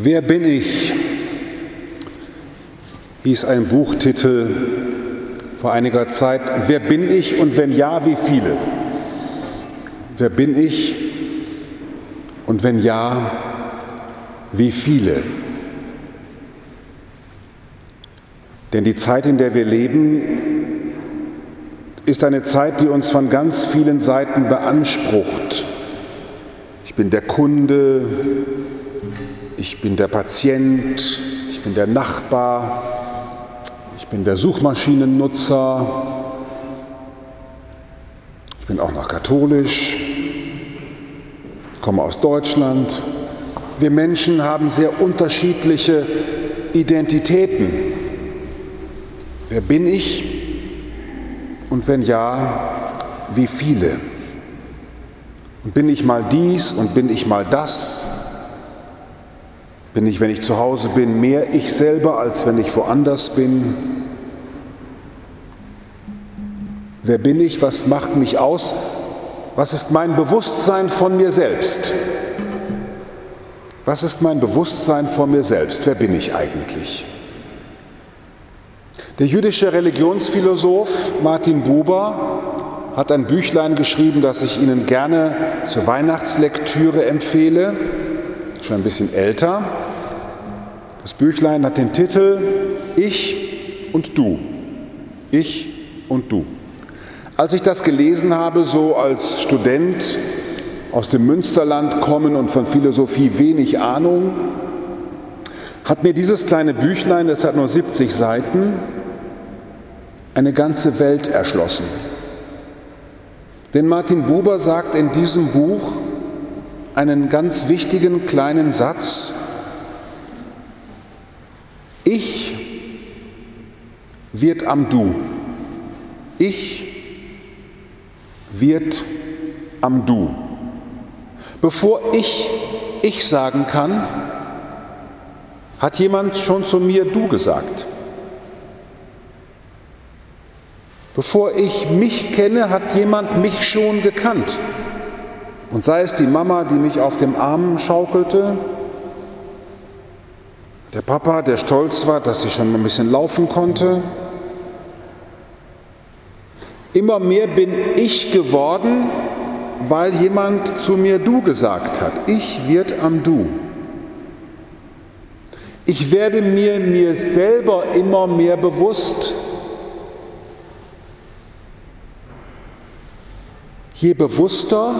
Wer bin ich? hieß ein Buchtitel vor einiger Zeit. Wer bin ich und wenn ja, wie viele? Wer bin ich und wenn ja, wie viele? Denn die Zeit, in der wir leben, ist eine Zeit, die uns von ganz vielen Seiten beansprucht. Ich bin der Kunde, ich bin der Patient, ich bin der Nachbar, ich bin der Suchmaschinennutzer, ich bin auch noch katholisch, komme aus Deutschland. Wir Menschen haben sehr unterschiedliche Identitäten. Wer bin ich? Und wenn ja, wie viele? Und bin ich mal dies und bin ich mal das? Bin ich, wenn ich zu Hause bin, mehr ich selber, als wenn ich woanders bin? Wer bin ich? Was macht mich aus? Was ist mein Bewusstsein von mir selbst? Was ist mein Bewusstsein von mir selbst? Wer bin ich eigentlich? Der jüdische Religionsphilosoph Martin Buber hat ein Büchlein geschrieben, das ich Ihnen gerne zur Weihnachtslektüre empfehle schon ein bisschen älter. Das Büchlein hat den Titel Ich und du. Ich und du. Als ich das gelesen habe, so als Student aus dem Münsterland kommen und von Philosophie wenig Ahnung, hat mir dieses kleine Büchlein, das hat nur 70 Seiten, eine ganze Welt erschlossen. Denn Martin Buber sagt in diesem Buch, einen ganz wichtigen kleinen Satz. Ich wird am Du. Ich wird am Du. Bevor ich ich sagen kann, hat jemand schon zu mir Du gesagt. Bevor ich mich kenne, hat jemand mich schon gekannt. Und sei es die Mama, die mich auf dem Arm schaukelte, der Papa, der stolz war, dass sie schon ein bisschen laufen konnte. Immer mehr bin ich geworden, weil jemand zu mir du gesagt hat. Ich wird am du. Ich werde mir mir selber immer mehr bewusst. Je bewusster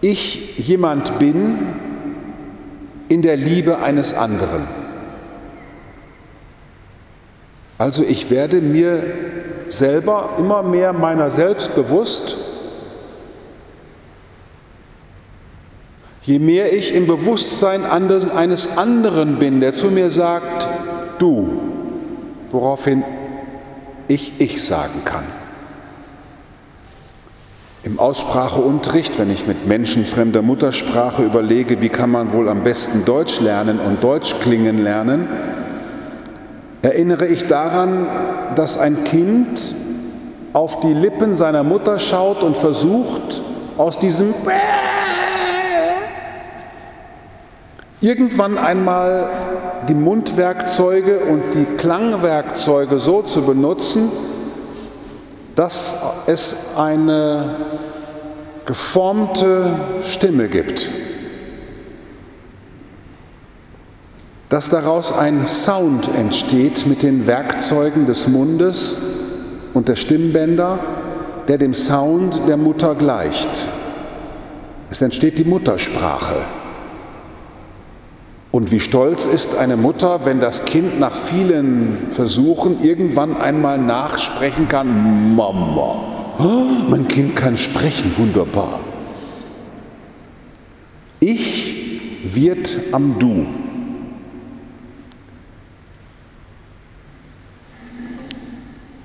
ich jemand bin in der Liebe eines anderen. Also ich werde mir selber immer mehr meiner selbst bewusst, je mehr ich im Bewusstsein eines anderen bin, der zu mir sagt, du, woraufhin ich ich sagen kann. Im Ausspracheunterricht, wenn ich mit Menschen fremder Muttersprache überlege, wie kann man wohl am besten Deutsch lernen und Deutsch klingen lernen, erinnere ich daran, dass ein Kind auf die Lippen seiner Mutter schaut und versucht, aus diesem irgendwann einmal die Mundwerkzeuge und die Klangwerkzeuge so zu benutzen, dass es eine geformte Stimme gibt, dass daraus ein Sound entsteht mit den Werkzeugen des Mundes und der Stimmbänder, der dem Sound der Mutter gleicht. Es entsteht die Muttersprache. Und wie stolz ist eine Mutter, wenn das Kind nach vielen Versuchen irgendwann einmal nachsprechen kann, Mama, mein Kind kann sprechen, wunderbar. Ich wird am Du.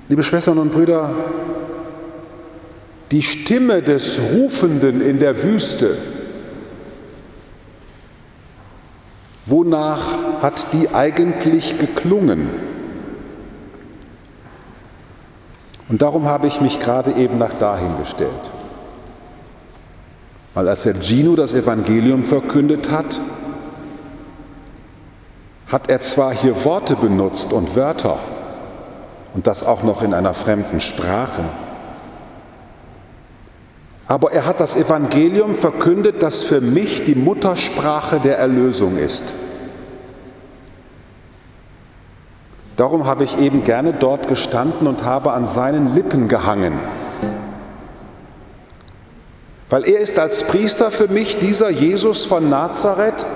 Liebe Schwestern und Brüder, die Stimme des Rufenden in der Wüste, Wonach hat die eigentlich geklungen? Und darum habe ich mich gerade eben nach dahin gestellt. Weil als der Gino das Evangelium verkündet hat, hat er zwar hier Worte benutzt und Wörter, und das auch noch in einer fremden Sprache, aber er hat das Evangelium verkündet, das für mich die Muttersprache der Erlösung ist. Darum habe ich eben gerne dort gestanden und habe an seinen Lippen gehangen. Weil er ist als Priester für mich dieser Jesus von Nazareth,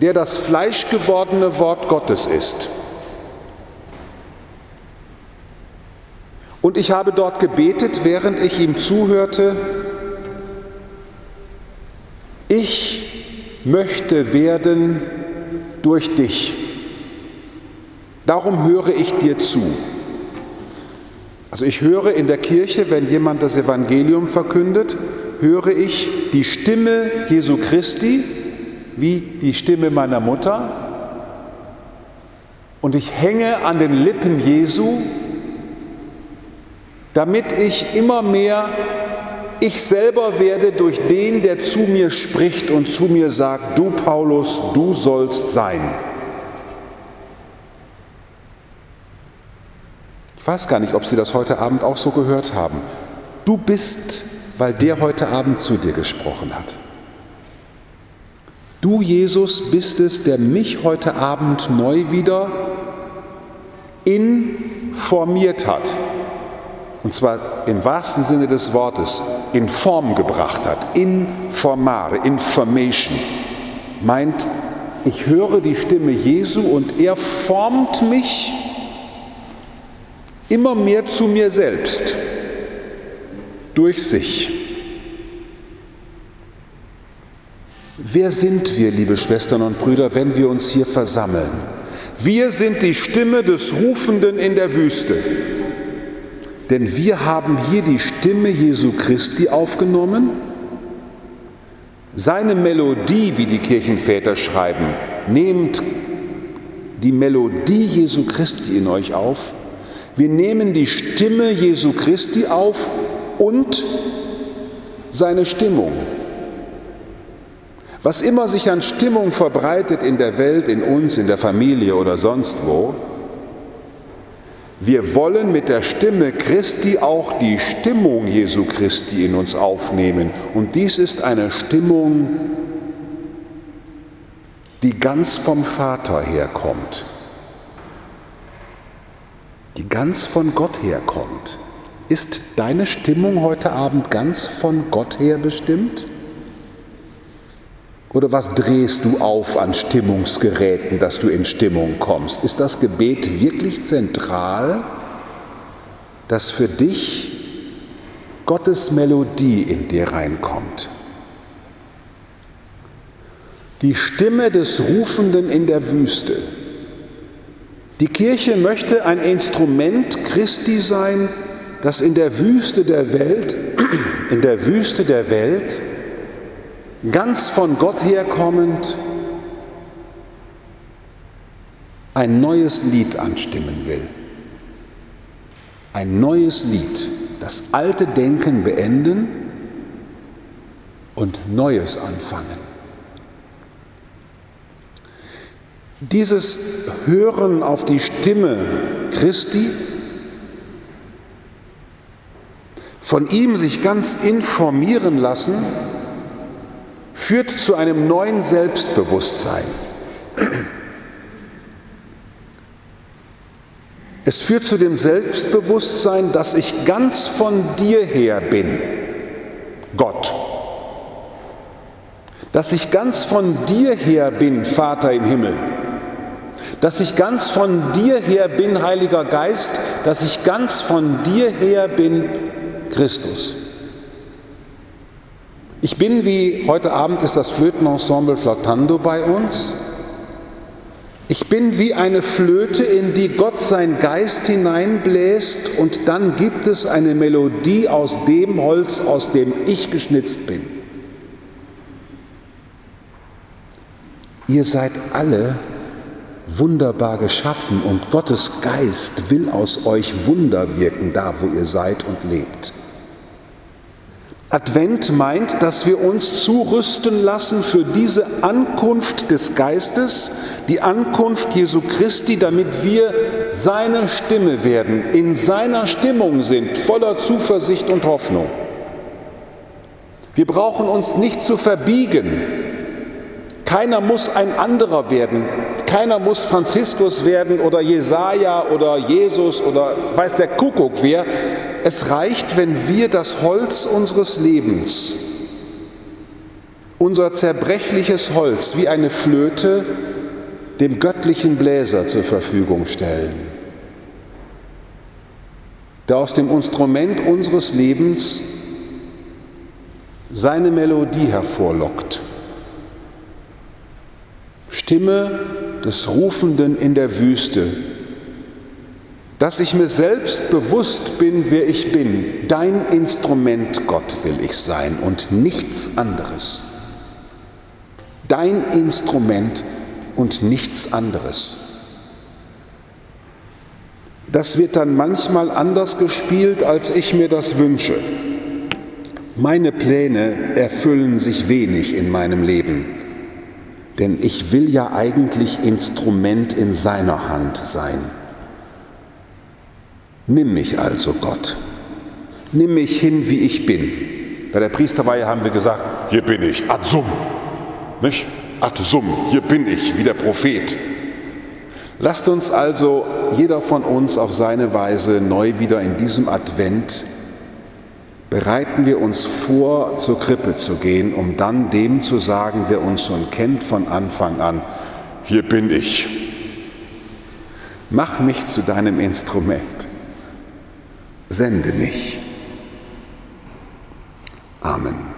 der das fleischgewordene Wort Gottes ist. Und ich habe dort gebetet, während ich ihm zuhörte, ich möchte werden durch dich. Darum höre ich dir zu. Also ich höre in der Kirche, wenn jemand das Evangelium verkündet, höre ich die Stimme Jesu Christi, wie die Stimme meiner Mutter. Und ich hänge an den Lippen Jesu, damit ich immer mehr ich selber werde durch den, der zu mir spricht und zu mir sagt, du Paulus, du sollst sein. Ich weiß gar nicht, ob Sie das heute Abend auch so gehört haben. Du bist, weil der heute Abend zu dir gesprochen hat. Du, Jesus, bist es, der mich heute Abend neu wieder informiert hat. Und zwar im wahrsten Sinne des Wortes in Form gebracht hat. Informare, Information meint, ich höre die Stimme Jesu und er formt mich immer mehr zu mir selbst durch sich. Wer sind wir, liebe Schwestern und Brüder, wenn wir uns hier versammeln? Wir sind die Stimme des Rufenden in der Wüste. Denn wir haben hier die Stimme Jesu Christi aufgenommen. Seine Melodie, wie die Kirchenväter schreiben, nehmt die Melodie Jesu Christi in euch auf. Wir nehmen die Stimme Jesu Christi auf und seine Stimmung. Was immer sich an Stimmung verbreitet in der Welt, in uns, in der Familie oder sonst wo, wir wollen mit der Stimme Christi auch die Stimmung Jesu Christi in uns aufnehmen. Und dies ist eine Stimmung, die ganz vom Vater herkommt, die ganz von Gott herkommt. Ist deine Stimmung heute Abend ganz von Gott her bestimmt? Oder was drehst du auf an Stimmungsgeräten, dass du in Stimmung kommst? Ist das Gebet wirklich zentral, dass für dich Gottes Melodie in dir reinkommt? Die Stimme des Rufenden in der Wüste. Die Kirche möchte ein Instrument Christi sein, das in der Wüste der Welt, in der Wüste der Welt ganz von Gott herkommend ein neues Lied anstimmen will. Ein neues Lied, das alte Denken beenden und Neues anfangen. Dieses Hören auf die Stimme Christi, von ihm sich ganz informieren lassen, führt zu einem neuen Selbstbewusstsein. Es führt zu dem Selbstbewusstsein, dass ich ganz von dir her bin, Gott. Dass ich ganz von dir her bin, Vater im Himmel. Dass ich ganz von dir her bin, Heiliger Geist. Dass ich ganz von dir her bin, Christus. Ich bin wie heute Abend ist das Flötenensemble Flautando bei uns. Ich bin wie eine Flöte, in die Gott sein Geist hineinbläst und dann gibt es eine Melodie aus dem Holz, aus dem ich geschnitzt bin. Ihr seid alle wunderbar geschaffen und Gottes Geist will aus euch Wunder wirken, da wo ihr seid und lebt. Advent meint, dass wir uns zurüsten lassen für diese Ankunft des Geistes, die Ankunft Jesu Christi, damit wir seine Stimme werden, in seiner Stimmung sind, voller Zuversicht und Hoffnung. Wir brauchen uns nicht zu verbiegen. Keiner muss ein anderer werden. Keiner muss Franziskus werden oder Jesaja oder Jesus oder weiß der Kuckuck wer. Es reicht, wenn wir das Holz unseres Lebens, unser zerbrechliches Holz wie eine Flöte, dem göttlichen Bläser zur Verfügung stellen, der aus dem Instrument unseres Lebens seine Melodie hervorlockt. Stimme des Rufenden in der Wüste, dass ich mir selbst bewusst bin, wer ich bin. Dein Instrument, Gott, will ich sein und nichts anderes. Dein Instrument und nichts anderes. Das wird dann manchmal anders gespielt, als ich mir das wünsche. Meine Pläne erfüllen sich wenig in meinem Leben, denn ich will ja eigentlich Instrument in seiner Hand sein. Nimm mich also, Gott. Nimm mich hin, wie ich bin. Bei der Priesterweihe haben wir gesagt, hier bin ich, ad sum. Nicht? Ad sum, hier bin ich, wie der Prophet. Lasst uns also jeder von uns auf seine Weise neu wieder in diesem Advent bereiten wir uns vor, zur Krippe zu gehen, um dann dem zu sagen, der uns schon kennt von Anfang an, hier bin ich. Mach mich zu deinem Instrument sende mich. Amen.